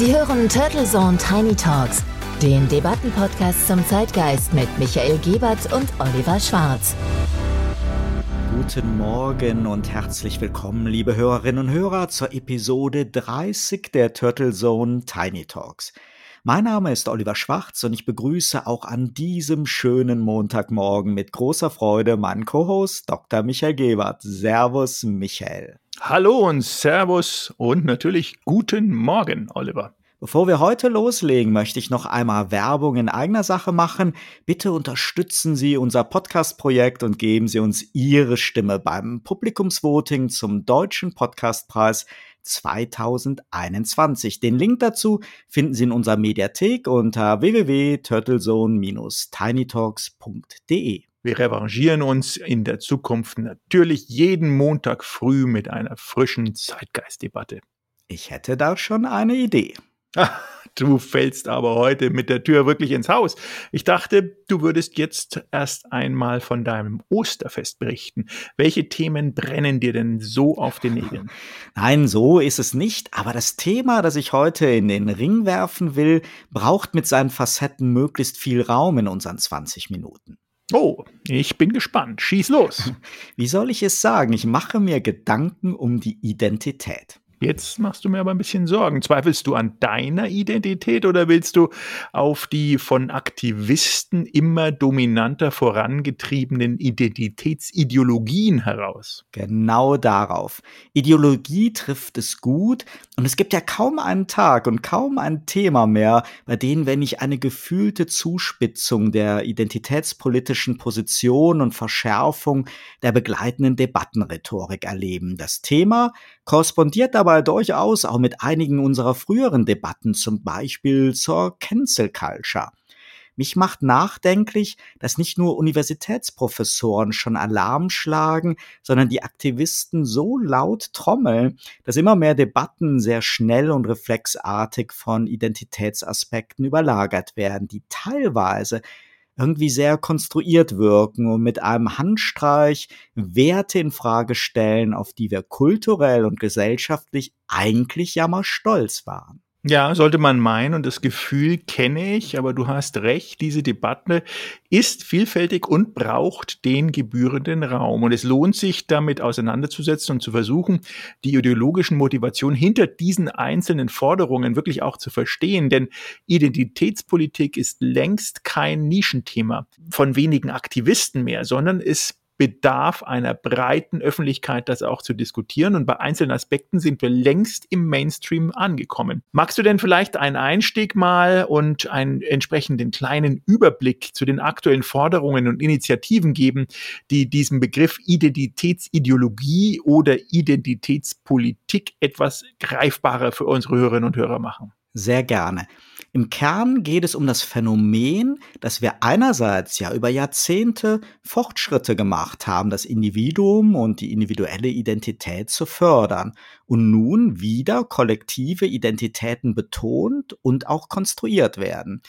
Sie hören Turtle Zone Tiny Talks, den Debattenpodcast zum Zeitgeist mit Michael Gebert und Oliver Schwarz. Guten Morgen und herzlich willkommen, liebe Hörerinnen und Hörer, zur Episode 30 der Turtle Zone Tiny Talks. Mein Name ist Oliver Schwarz und ich begrüße auch an diesem schönen Montagmorgen mit großer Freude meinen Co-Host Dr. Michael Gebert. Servus, Michael. Hallo und Servus und natürlich guten Morgen, Oliver. Bevor wir heute loslegen, möchte ich noch einmal Werbung in eigener Sache machen. Bitte unterstützen Sie unser Podcast-Projekt und geben Sie uns Ihre Stimme beim Publikumsvoting zum Deutschen Podcastpreis 2021. Den Link dazu finden Sie in unserer Mediathek unter www.turtlezone-tinytalks.de. Wir revanchieren uns in der Zukunft natürlich jeden Montag früh mit einer frischen Zeitgeistdebatte. Ich hätte da schon eine Idee. Du fällst aber heute mit der Tür wirklich ins Haus. Ich dachte, du würdest jetzt erst einmal von deinem Osterfest berichten. Welche Themen brennen dir denn so auf den Nägeln? Nein, so ist es nicht. Aber das Thema, das ich heute in den Ring werfen will, braucht mit seinen Facetten möglichst viel Raum in unseren 20 Minuten. Oh, ich bin gespannt. Schieß los. Wie soll ich es sagen? Ich mache mir Gedanken um die Identität. Jetzt machst du mir aber ein bisschen Sorgen. Zweifelst du an deiner Identität oder willst du auf die von Aktivisten immer dominanter vorangetriebenen Identitätsideologien heraus? Genau darauf. Ideologie trifft es gut und es gibt ja kaum einen Tag und kaum ein Thema mehr, bei dem wenn ich eine gefühlte Zuspitzung der identitätspolitischen Position und Verschärfung der begleitenden Debattenrhetorik erleben. Das Thema korrespondiert aber aber durchaus auch mit einigen unserer früheren Debatten, zum Beispiel zur Cancel Culture. Mich macht nachdenklich, dass nicht nur Universitätsprofessoren schon Alarm schlagen, sondern die Aktivisten so laut trommeln, dass immer mehr Debatten sehr schnell und reflexartig von Identitätsaspekten überlagert werden, die teilweise irgendwie sehr konstruiert wirken und mit einem Handstreich Werte in Frage stellen, auf die wir kulturell und gesellschaftlich eigentlich ja mal stolz waren. Ja, sollte man meinen und das Gefühl kenne ich, aber du hast recht, diese Debatte ist vielfältig und braucht den gebührenden Raum. Und es lohnt sich, damit auseinanderzusetzen und zu versuchen, die ideologischen Motivationen hinter diesen einzelnen Forderungen wirklich auch zu verstehen. Denn Identitätspolitik ist längst kein Nischenthema von wenigen Aktivisten mehr, sondern es bedarf einer breiten Öffentlichkeit, das auch zu diskutieren. Und bei einzelnen Aspekten sind wir längst im Mainstream angekommen. Magst du denn vielleicht einen Einstieg mal und einen entsprechenden kleinen Überblick zu den aktuellen Forderungen und Initiativen geben, die diesem Begriff Identitätsideologie oder Identitätspolitik etwas greifbarer für unsere Hörerinnen und Hörer machen? Sehr gerne. Im Kern geht es um das Phänomen, dass wir einerseits ja über Jahrzehnte Fortschritte gemacht haben, das Individuum und die individuelle Identität zu fördern und nun wieder kollektive Identitäten betont und auch konstruiert werden.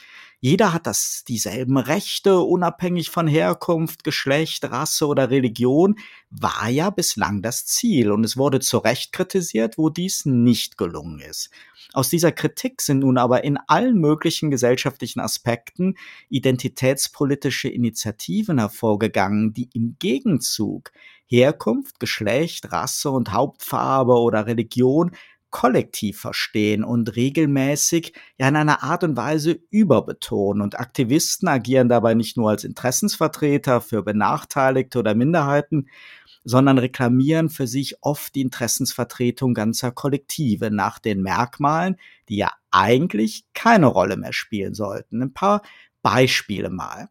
Jeder hat das dieselben Rechte, unabhängig von Herkunft, Geschlecht, Rasse oder Religion, war ja bislang das Ziel und es wurde zu Recht kritisiert, wo dies nicht gelungen ist. Aus dieser Kritik sind nun aber in allen möglichen gesellschaftlichen Aspekten identitätspolitische Initiativen hervorgegangen, die im Gegenzug Herkunft, Geschlecht, Rasse und Hauptfarbe oder Religion kollektiv verstehen und regelmäßig ja in einer Art und Weise überbetonen. Und Aktivisten agieren dabei nicht nur als Interessensvertreter für Benachteiligte oder Minderheiten, sondern reklamieren für sich oft die Interessensvertretung ganzer Kollektive nach den Merkmalen, die ja eigentlich keine Rolle mehr spielen sollten. Ein paar Beispiele mal.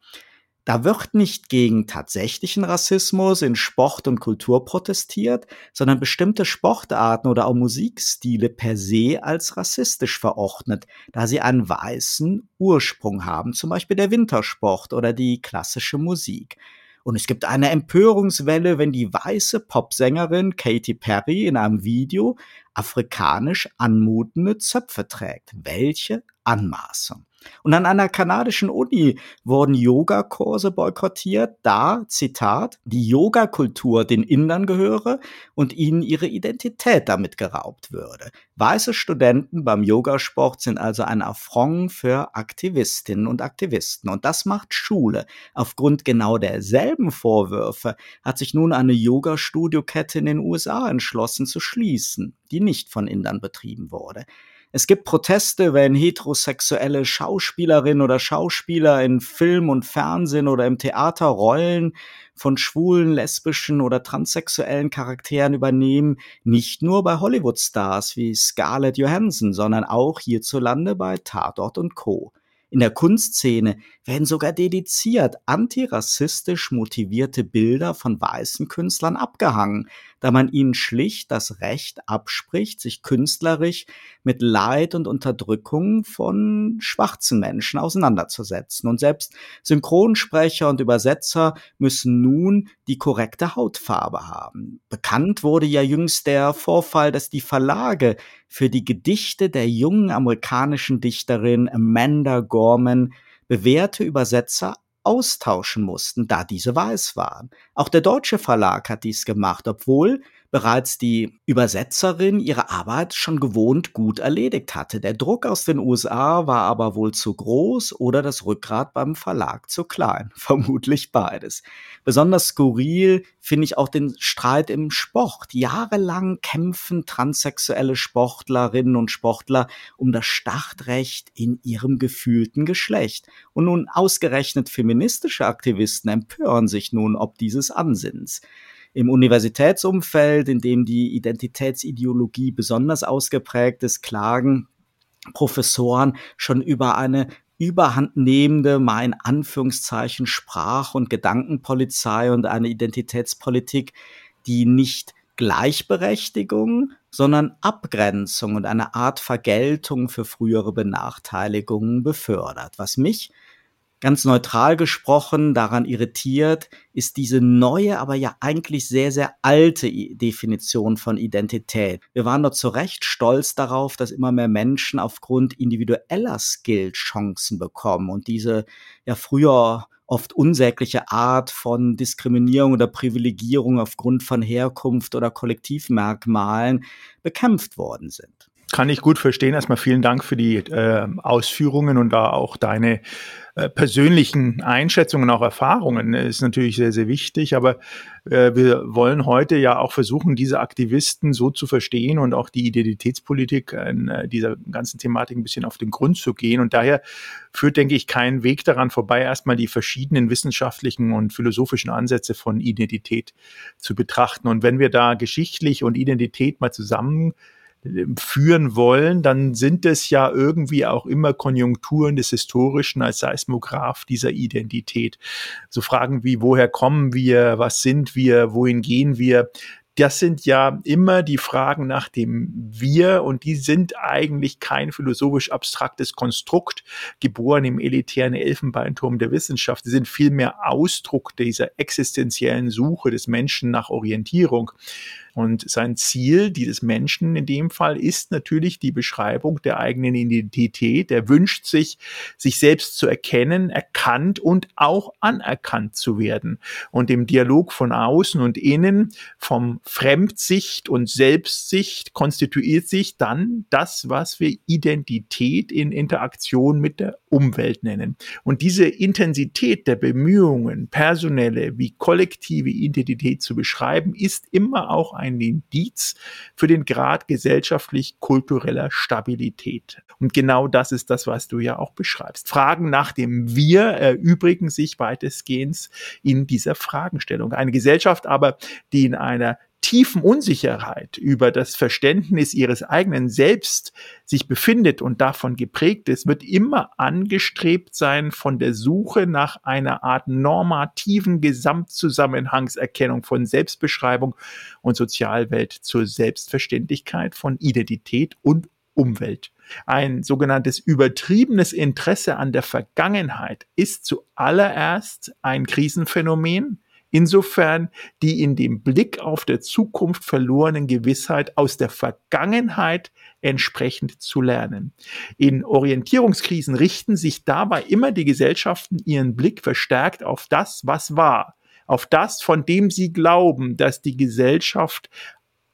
Da wird nicht gegen tatsächlichen Rassismus in Sport und Kultur protestiert, sondern bestimmte Sportarten oder auch Musikstile per se als rassistisch verordnet, da sie einen weißen Ursprung haben, zum Beispiel der Wintersport oder die klassische Musik. Und es gibt eine Empörungswelle, wenn die weiße Popsängerin Katy Perry in einem Video afrikanisch anmutende Zöpfe trägt. Welche Anmaßung. Und an einer kanadischen Uni wurden Yogakurse boykottiert, da, Zitat, die Yogakultur den Indern gehöre und ihnen ihre Identität damit geraubt würde. Weiße Studenten beim Yogasport sind also ein Affront für Aktivistinnen und Aktivisten. Und das macht Schule. Aufgrund genau derselben Vorwürfe hat sich nun eine Yoga-Studiokette in den USA entschlossen zu schließen, die nicht von Indern betrieben wurde. Es gibt Proteste, wenn heterosexuelle Schauspielerinnen oder Schauspieler in Film und Fernsehen oder im Theater Rollen von schwulen, lesbischen oder transsexuellen Charakteren übernehmen, nicht nur bei Hollywood-Stars wie Scarlett Johansson, sondern auch hierzulande bei Tatort und Co. In der Kunstszene werden sogar dediziert antirassistisch motivierte Bilder von weißen Künstlern abgehangen, da man ihnen schlicht das Recht abspricht, sich künstlerisch mit Leid und Unterdrückung von schwarzen Menschen auseinanderzusetzen. Und selbst Synchronsprecher und Übersetzer müssen nun die korrekte Hautfarbe haben. Bekannt wurde ja jüngst der Vorfall, dass die Verlage für die Gedichte der jungen amerikanischen Dichterin Amanda Gorman bewährte Übersetzer austauschen mussten, da diese weiß waren. Auch der deutsche Verlag hat dies gemacht, obwohl bereits die Übersetzerin ihre Arbeit schon gewohnt gut erledigt hatte. Der Druck aus den USA war aber wohl zu groß oder das Rückgrat beim Verlag zu klein. Vermutlich beides. Besonders skurril finde ich auch den Streit im Sport. Jahrelang kämpfen transsexuelle Sportlerinnen und Sportler um das Startrecht in ihrem gefühlten Geschlecht. Und nun ausgerechnet feministische Aktivisten empören sich nun ob dieses Ansinns im Universitätsumfeld, in dem die Identitätsideologie besonders ausgeprägt ist, klagen Professoren schon über eine überhandnehmende, mal in Anführungszeichen Sprach- und Gedankenpolizei und eine Identitätspolitik, die nicht Gleichberechtigung, sondern Abgrenzung und eine Art Vergeltung für frühere Benachteiligungen befördert, was mich ganz neutral gesprochen daran irritiert, ist diese neue, aber ja eigentlich sehr, sehr alte Definition von Identität. Wir waren dort zu Recht stolz darauf, dass immer mehr Menschen aufgrund individueller Skill Chancen bekommen und diese ja früher oft unsägliche Art von Diskriminierung oder Privilegierung aufgrund von Herkunft oder Kollektivmerkmalen bekämpft worden sind. Kann ich gut verstehen. Erstmal vielen Dank für die äh, Ausführungen und da auch deine äh, persönlichen Einschätzungen, auch Erfahrungen ist natürlich sehr, sehr wichtig. Aber äh, wir wollen heute ja auch versuchen, diese Aktivisten so zu verstehen und auch die Identitätspolitik in äh, dieser ganzen Thematik ein bisschen auf den Grund zu gehen. Und daher führt, denke ich, kein Weg daran vorbei, erstmal die verschiedenen wissenschaftlichen und philosophischen Ansätze von Identität zu betrachten. Und wenn wir da geschichtlich und Identität mal zusammen führen wollen, dann sind es ja irgendwie auch immer Konjunkturen des Historischen als Seismograph dieser Identität. So Fragen wie, woher kommen wir, was sind wir, wohin gehen wir, das sind ja immer die Fragen nach dem Wir und die sind eigentlich kein philosophisch abstraktes Konstrukt, geboren im elitären Elfenbeinturm der Wissenschaft. Sie sind vielmehr Ausdruck dieser existenziellen Suche des Menschen nach Orientierung. Und sein Ziel dieses Menschen in dem Fall ist natürlich die Beschreibung der eigenen Identität. Er wünscht sich, sich selbst zu erkennen, erkannt und auch anerkannt zu werden. Und im Dialog von außen und innen, vom Fremdsicht und Selbstsicht konstituiert sich dann das, was wir Identität in Interaktion mit der Umwelt nennen. Und diese Intensität der Bemühungen, personelle wie kollektive Identität zu beschreiben, ist immer auch ein Indiz für den Grad gesellschaftlich-kultureller Stabilität. Und genau das ist das, was du ja auch beschreibst. Fragen nach dem Wir erübrigen sich weitestgehend in dieser Fragestellung. Eine Gesellschaft aber, die in einer tiefen Unsicherheit über das Verständnis ihres eigenen Selbst sich befindet und davon geprägt ist, wird immer angestrebt sein von der Suche nach einer Art normativen Gesamtzusammenhangserkennung von Selbstbeschreibung und Sozialwelt zur Selbstverständlichkeit von Identität und Umwelt. Ein sogenanntes übertriebenes Interesse an der Vergangenheit ist zuallererst ein Krisenphänomen, insofern die in dem Blick auf der Zukunft verlorenen Gewissheit aus der Vergangenheit entsprechend zu lernen. In Orientierungskrisen richten sich dabei immer die Gesellschaften ihren Blick verstärkt auf das, was war, auf das, von dem sie glauben, dass die Gesellschaft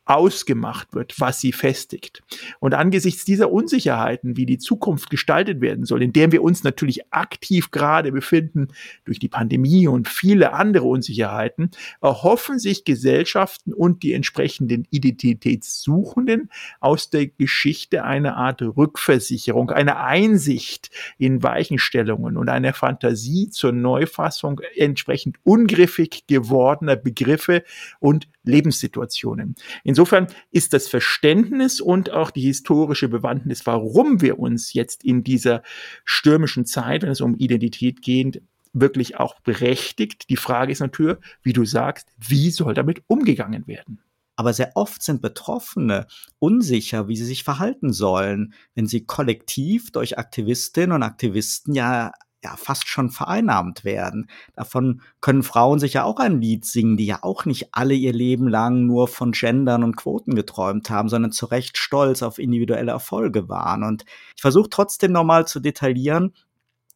ausgemacht wird, was sie festigt. Und angesichts dieser Unsicherheiten, wie die Zukunft gestaltet werden soll, in der wir uns natürlich aktiv gerade befinden durch die Pandemie und viele andere Unsicherheiten, erhoffen sich Gesellschaften und die entsprechenden Identitätssuchenden aus der Geschichte eine Art Rückversicherung, eine Einsicht in Weichenstellungen und eine Fantasie zur Neufassung entsprechend ungriffig gewordener Begriffe und Lebenssituationen. Insofern ist das Verständnis und auch die historische Bewandtnis, warum wir uns jetzt in dieser stürmischen Zeit, wenn es um Identität geht, wirklich auch berechtigt. Die Frage ist natürlich, wie du sagst, wie soll damit umgegangen werden? Aber sehr oft sind Betroffene unsicher, wie sie sich verhalten sollen, wenn sie kollektiv durch Aktivistinnen und Aktivisten ja ja fast schon vereinnahmt werden. Davon können Frauen sich ja auch ein Lied singen, die ja auch nicht alle ihr Leben lang nur von Gendern und Quoten geträumt haben, sondern zu Recht stolz auf individuelle Erfolge waren. Und ich versuche trotzdem nochmal zu detaillieren,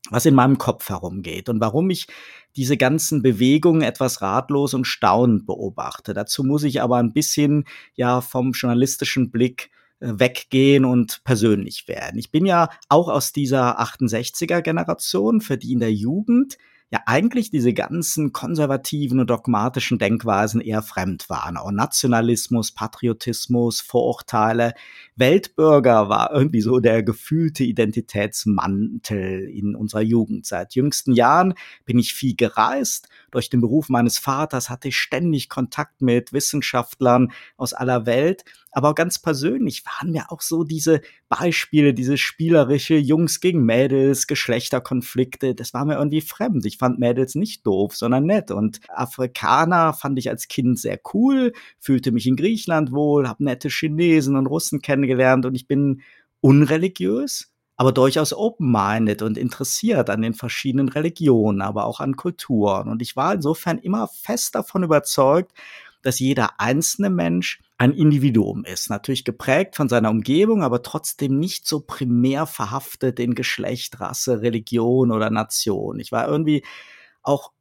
was in meinem Kopf herumgeht und warum ich diese ganzen Bewegungen etwas ratlos und staunend beobachte. Dazu muss ich aber ein bisschen ja vom journalistischen Blick weggehen und persönlich werden. Ich bin ja auch aus dieser 68er Generation, für die in der Jugend ja eigentlich diese ganzen konservativen und dogmatischen Denkweisen eher fremd waren. Auch Nationalismus, Patriotismus, Vorurteile. Weltbürger war irgendwie so der gefühlte Identitätsmantel in unserer Jugend. Seit jüngsten Jahren bin ich viel gereist. Durch den Beruf meines Vaters hatte ich ständig Kontakt mit Wissenschaftlern aus aller Welt aber ganz persönlich waren mir auch so diese Beispiele, diese spielerische Jungs gegen Mädels, Geschlechterkonflikte, das war mir irgendwie fremd. Ich fand Mädels nicht doof, sondern nett. Und Afrikaner fand ich als Kind sehr cool, fühlte mich in Griechenland wohl, habe nette Chinesen und Russen kennengelernt und ich bin unreligiös, aber durchaus open-minded und interessiert an den verschiedenen Religionen, aber auch an Kulturen. Und ich war insofern immer fest davon überzeugt, dass jeder einzelne Mensch ein Individuum ist. Natürlich geprägt von seiner Umgebung, aber trotzdem nicht so primär verhaftet in Geschlecht, Rasse, Religion oder Nation. Ich war irgendwie auch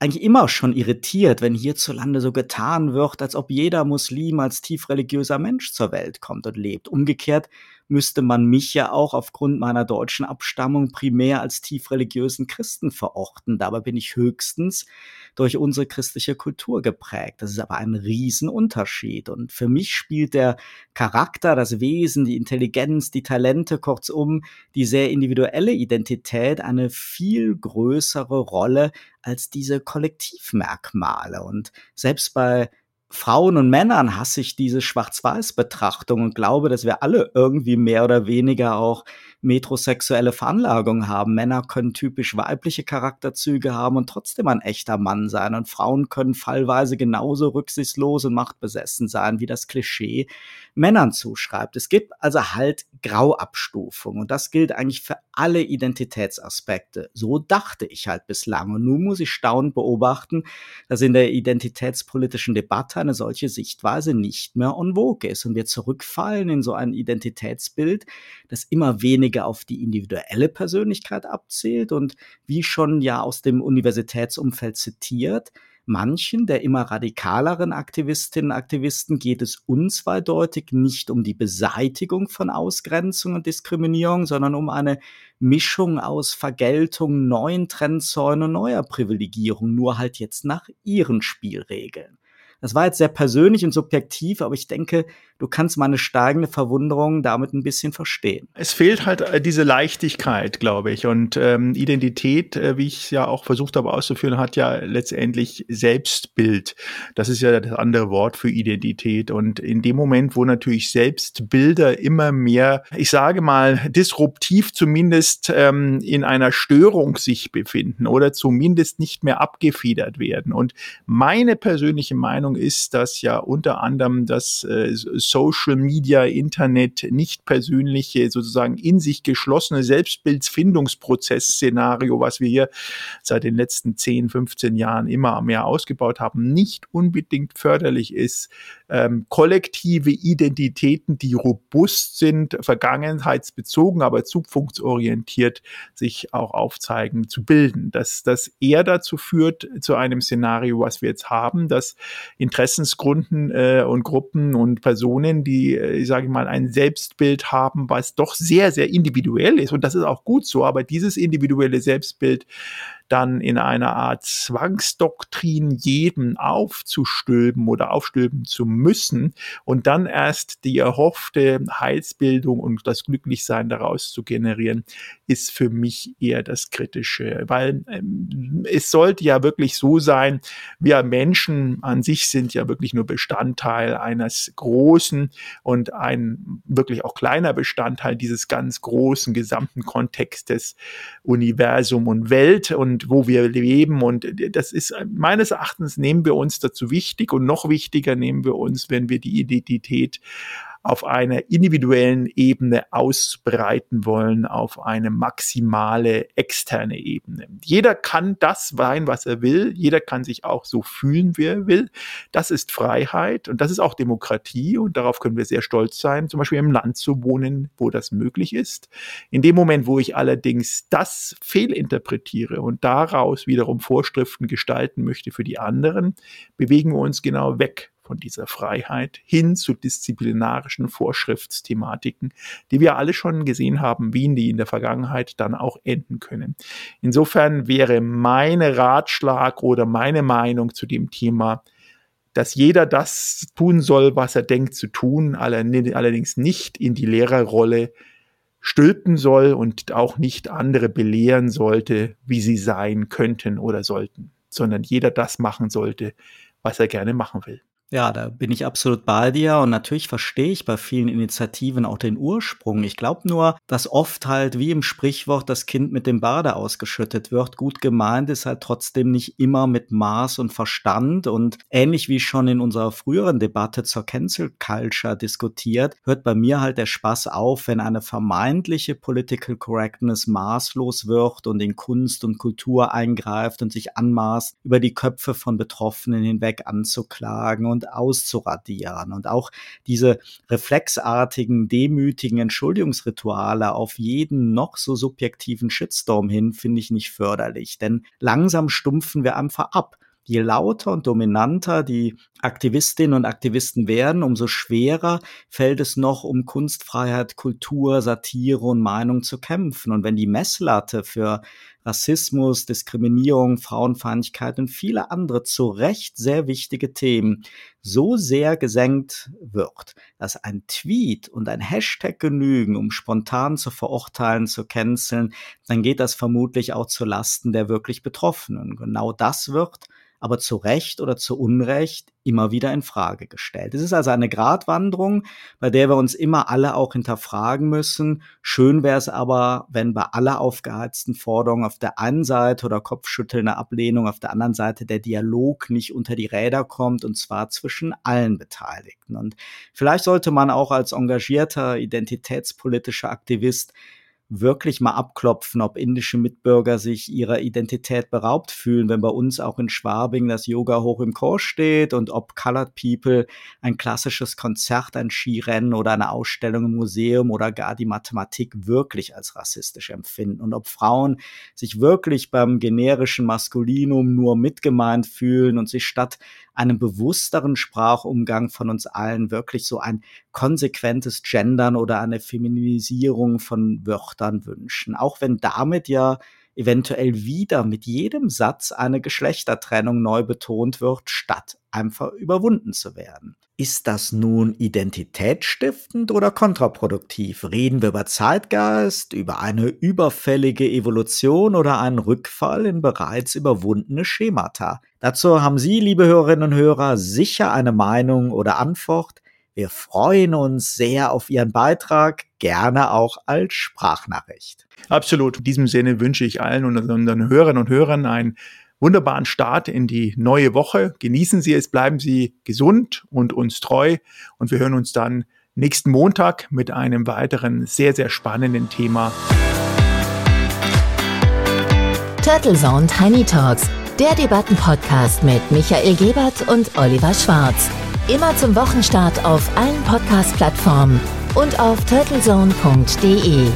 eigentlich immer schon irritiert, wenn hierzulande so getan wird, als ob jeder Muslim als tief religiöser Mensch zur Welt kommt und lebt. Umgekehrt müsste man mich ja auch aufgrund meiner deutschen Abstammung primär als tief religiösen Christen verorten. Dabei bin ich höchstens durch unsere christliche Kultur geprägt. Das ist aber ein Riesenunterschied. Und für mich spielt der Charakter, das Wesen, die Intelligenz, die Talente, kurzum die sehr individuelle Identität eine viel größere Rolle als diese Kollektivmerkmale. Und selbst bei Frauen und Männern hasse ich diese Schwarz-Weiß-Betrachtung und glaube, dass wir alle irgendwie mehr oder weniger auch metrosexuelle Veranlagung haben. Männer können typisch weibliche Charakterzüge haben und trotzdem ein echter Mann sein. Und Frauen können fallweise genauso rücksichtslos und machtbesessen sein, wie das Klischee Männern zuschreibt. Es gibt also halt Grauabstufung und das gilt eigentlich für alle Identitätsaspekte. So dachte ich halt bislang. Und nun muss ich staunend beobachten, dass in der identitätspolitischen Debatte eine solche Sichtweise nicht mehr en vogue ist und wir zurückfallen in so ein Identitätsbild, das immer weniger weniger auf die individuelle Persönlichkeit abzielt und wie schon ja aus dem Universitätsumfeld zitiert, manchen der immer radikaleren Aktivistinnen und Aktivisten geht es unzweideutig nicht um die Beseitigung von Ausgrenzung und Diskriminierung, sondern um eine Mischung aus Vergeltung, neuen Trendzäunen neuer Privilegierung, nur halt jetzt nach ihren Spielregeln. Das war jetzt sehr persönlich und subjektiv, aber ich denke, du kannst meine steigende Verwunderung damit ein bisschen verstehen. Es fehlt halt äh, diese Leichtigkeit, glaube ich. Und ähm, Identität, äh, wie ich es ja auch versucht habe auszuführen, hat ja letztendlich Selbstbild. Das ist ja das andere Wort für Identität. Und in dem Moment, wo natürlich Selbstbilder immer mehr, ich sage mal, disruptiv zumindest ähm, in einer Störung sich befinden oder zumindest nicht mehr abgefedert werden. Und meine persönliche Meinung Meinung ist, dass ja unter anderem das äh, Social Media, Internet, nicht persönliche, sozusagen in sich geschlossene Selbstbildfindungsprozess-Szenario, was wir hier seit den letzten 10, 15 Jahren immer mehr ausgebaut haben, nicht unbedingt förderlich ist. Ähm, kollektive Identitäten, die robust sind, vergangenheitsbezogen, aber zukunftsorientiert sich auch aufzeigen, zu bilden. Dass das eher dazu führt, zu einem Szenario, was wir jetzt haben, dass Interessensgruppen äh, und Gruppen und Personen, die, äh, ich sage mal, ein Selbstbild haben, was doch sehr, sehr individuell ist. Und das ist auch gut so, aber dieses individuelle Selbstbild dann in einer Art Zwangsdoktrin jeden aufzustülpen oder aufstülpen zu müssen und dann erst die erhoffte Heilsbildung und das Glücklichsein daraus zu generieren, ist für mich eher das Kritische, weil ähm, es sollte ja wirklich so sein, wir Menschen an sich sind ja wirklich nur Bestandteil eines großen und ein wirklich auch kleiner Bestandteil dieses ganz großen gesamten Kontextes Universum und Welt. Und wo wir leben. Und das ist meines Erachtens nehmen wir uns dazu wichtig und noch wichtiger nehmen wir uns, wenn wir die Identität auf einer individuellen Ebene ausbreiten wollen, auf eine maximale externe Ebene. Jeder kann das sein, was er will. Jeder kann sich auch so fühlen, wie er will. Das ist Freiheit und das ist auch Demokratie und darauf können wir sehr stolz sein, zum Beispiel im Land zu wohnen, wo das möglich ist. In dem Moment, wo ich allerdings das fehlinterpretiere und daraus wiederum Vorschriften gestalten möchte für die anderen, bewegen wir uns genau weg von dieser Freiheit hin zu disziplinarischen Vorschriftsthematiken, die wir alle schon gesehen haben, wie die in der Vergangenheit dann auch enden können. Insofern wäre meine Ratschlag oder meine Meinung zu dem Thema, dass jeder das tun soll, was er denkt zu tun, allerdings nicht in die Lehrerrolle stülpen soll und auch nicht andere belehren sollte, wie sie sein könnten oder sollten, sondern jeder das machen sollte, was er gerne machen will. Ja, da bin ich absolut bei dir und natürlich verstehe ich bei vielen Initiativen auch den Ursprung. Ich glaube nur, dass oft halt wie im Sprichwort das Kind mit dem Bade ausgeschüttet wird. Gut gemeint ist halt trotzdem nicht immer mit Maß und Verstand und ähnlich wie schon in unserer früheren Debatte zur Cancel Culture diskutiert, hört bei mir halt der Spaß auf, wenn eine vermeintliche Political Correctness maßlos wird und in Kunst und Kultur eingreift und sich anmaßt, über die Köpfe von Betroffenen hinweg anzuklagen und und auszuradieren. Und auch diese reflexartigen, demütigen Entschuldigungsrituale auf jeden noch so subjektiven Shitstorm hin, finde ich nicht förderlich. Denn langsam stumpfen wir einfach ab je lauter und dominanter die Aktivistinnen und Aktivisten werden, umso schwerer fällt es noch, um Kunstfreiheit, Kultur, Satire und Meinung zu kämpfen. Und wenn die Messlatte für Rassismus, Diskriminierung, Frauenfeindlichkeit und viele andere zu Recht sehr wichtige Themen so sehr gesenkt wird, dass ein Tweet und ein Hashtag genügen, um spontan zu verurteilen, zu canceln, dann geht das vermutlich auch zu Lasten der wirklich Betroffenen. Genau das wird aber zu Recht oder zu Unrecht immer wieder in Frage gestellt. Es ist also eine Gratwanderung, bei der wir uns immer alle auch hinterfragen müssen. Schön wäre es aber, wenn bei aller aufgeheizten Forderungen auf der einen Seite oder kopfschüttelnder Ablehnung auf der anderen Seite der Dialog nicht unter die Räder kommt und zwar zwischen allen Beteiligten. Und vielleicht sollte man auch als engagierter identitätspolitischer Aktivist wirklich mal abklopfen, ob indische Mitbürger sich ihrer Identität beraubt fühlen, wenn bei uns auch in Schwabing das Yoga hoch im Kurs steht und ob Colored People ein klassisches Konzert, ein Skirennen oder eine Ausstellung im Museum oder gar die Mathematik wirklich als rassistisch empfinden und ob Frauen sich wirklich beim generischen Maskulinum nur mitgemeint fühlen und sich statt einem bewussteren Sprachumgang von uns allen wirklich so ein konsequentes Gendern oder eine Feminisierung von Wörtern wünschen. Auch wenn damit ja eventuell wieder mit jedem Satz eine Geschlechtertrennung neu betont wird, statt einfach überwunden zu werden. Ist das nun identitätsstiftend oder kontraproduktiv? Reden wir über Zeitgeist, über eine überfällige Evolution oder einen Rückfall in bereits überwundene Schemata? Dazu haben Sie, liebe Hörerinnen und Hörer, sicher eine Meinung oder Antwort. Wir freuen uns sehr auf Ihren Beitrag, gerne auch als Sprachnachricht. Absolut. In diesem Sinne wünsche ich allen unseren Hörern und Hörern ein wunderbaren Start in die neue Woche. Genießen Sie es, bleiben Sie gesund und uns treu und wir hören uns dann nächsten Montag mit einem weiteren sehr, sehr spannenden Thema. Turtle Zone Tiny Talks, der Debattenpodcast mit Michael Gebert und Oliver Schwarz. Immer zum Wochenstart auf allen Podcast-Plattformen und auf turtlezone.de.